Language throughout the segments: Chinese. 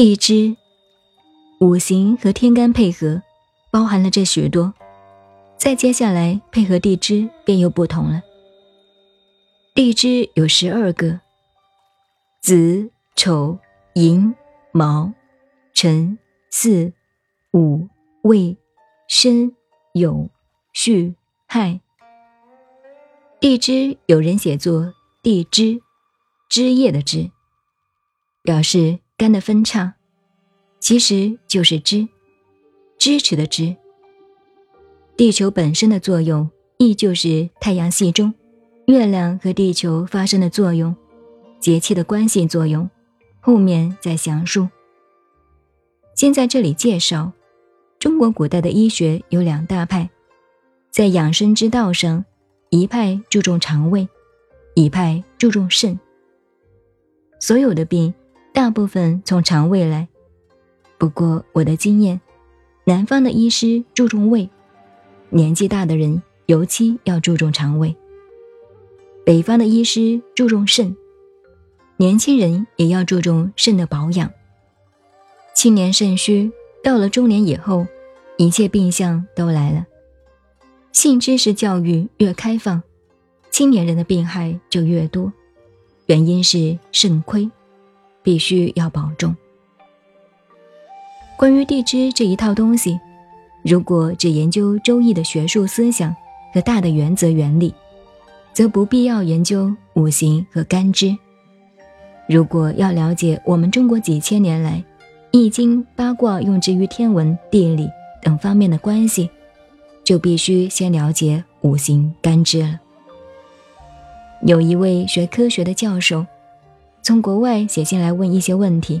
地支，五行和天干配合，包含了这许多。再接下来配合地支便又不同了。地支有十二个：子、丑、寅、卯、辰、巳、午、未、申、酉、戌、亥。地支有人写作地支，枝叶的枝，表示干的分叉，其实就是支，支持的支。地球本身的作用，亦就是太阳系中月亮和地球发生的作用，节气的关系作用，后面再详述。先在这里介绍，中国古代的医学有两大派，在养生之道上。一派注重肠胃，一派注重肾。所有的病，大部分从肠胃来。不过我的经验，南方的医师注重胃，年纪大的人尤其要注重肠胃。北方的医师注重肾，年轻人也要注重肾的保养。青年肾虚，到了中年以后，一切病象都来了。性知识教育越开放，青年人的病害就越多，原因是肾亏，必须要保重。关于地支这一套东西，如果只研究《周易》的学术思想和大的原则原理，则不必要研究五行和干支。如果要了解我们中国几千年来《易经》八卦用之于天文、地理等方面的关系。就必须先了解五行干支了。有一位学科学的教授，从国外写信来问一些问题，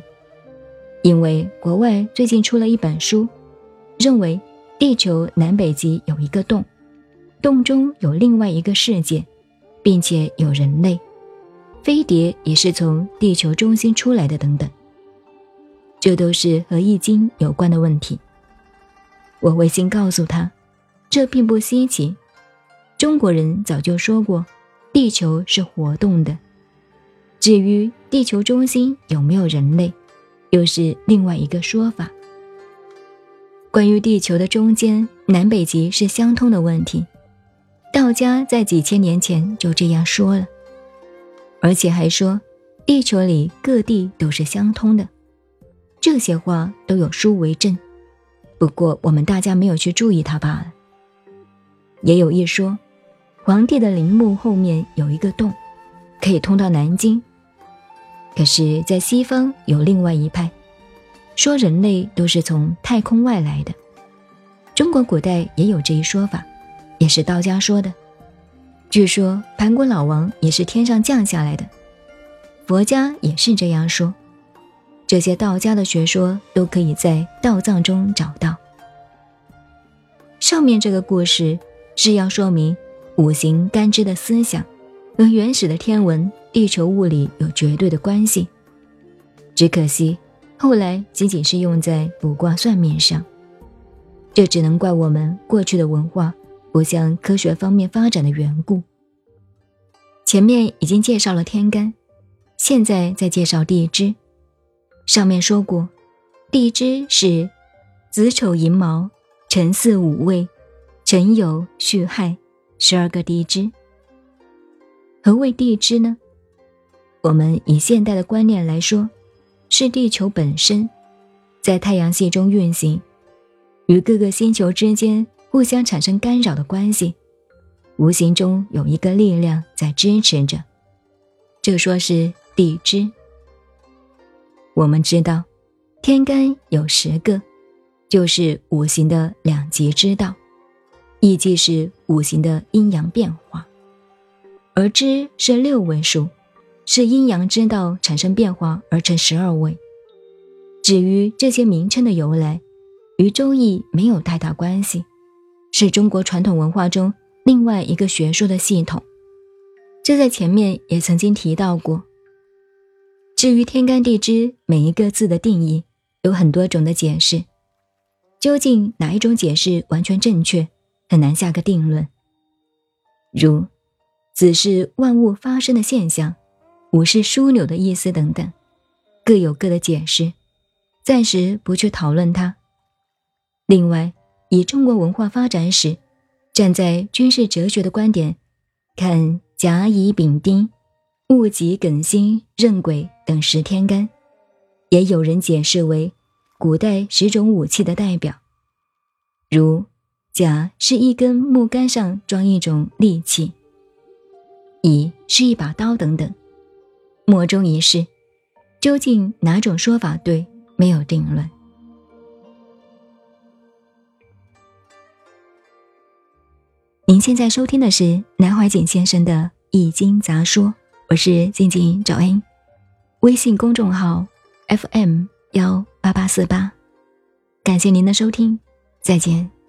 因为国外最近出了一本书，认为地球南北极有一个洞，洞中有另外一个世界，并且有人类，飞碟也是从地球中心出来的等等，这都是和易经有关的问题。我微信告诉他。这并不稀奇，中国人早就说过，地球是活动的。至于地球中心有没有人类，又是另外一个说法。关于地球的中间南北极是相通的问题，道家在几千年前就这样说了，而且还说地球里各地都是相通的。这些话都有书为证，不过我们大家没有去注意它罢了。也有一说，皇帝的陵墓后面有一个洞，可以通到南京。可是，在西方有另外一派，说人类都是从太空外来的。中国古代也有这一说法，也是道家说的。据说盘古老王也是天上降下来的，佛家也是这样说。这些道家的学说都可以在道藏中找到。上面这个故事。是要说明五行干支的思想和原始的天文地球物理有绝对的关系，只可惜后来仅仅是用在卜卦算命上，这只能怪我们过去的文化不向科学方面发展的缘故。前面已经介绍了天干，现在再介绍地支。上面说过，地支是子丑寅卯辰巳午未。辰酉戌亥，十二个地支。何谓地支呢？我们以现代的观念来说，是地球本身在太阳系中运行，与各个星球之间互相产生干扰的关系，无形中有一个力量在支持着，这说是地支。我们知道，天干有十个，就是五行的两极之道。亦即是五行的阴阳变化，而支是六位数，是阴阳之道产生变化而成十二位。至于这些名称的由来，与《周易》没有太大关系，是中国传统文化中另外一个学说的系统。这在前面也曾经提到过。至于天干地支每一个字的定义，有很多种的解释，究竟哪一种解释完全正确？很难下个定论。如“子”是万物发生的现象，“午”是枢纽的意思等等，各有各的解释。暂时不去讨论它。另外，以中国文化发展史，站在军事哲学的观点看甲乙丙丁、戊己庚辛壬癸等十天干，也有人解释为古代十种武器的代表，如甲是一根木杆上装一种利器，乙是一把刀等等。莫衷一是，究竟哪种说法对，没有定论。您现在收听的是南怀瑾先生的《易经杂说》，我是静静找恩，微信公众号 FM 幺八八四八，感谢您的收听，再见。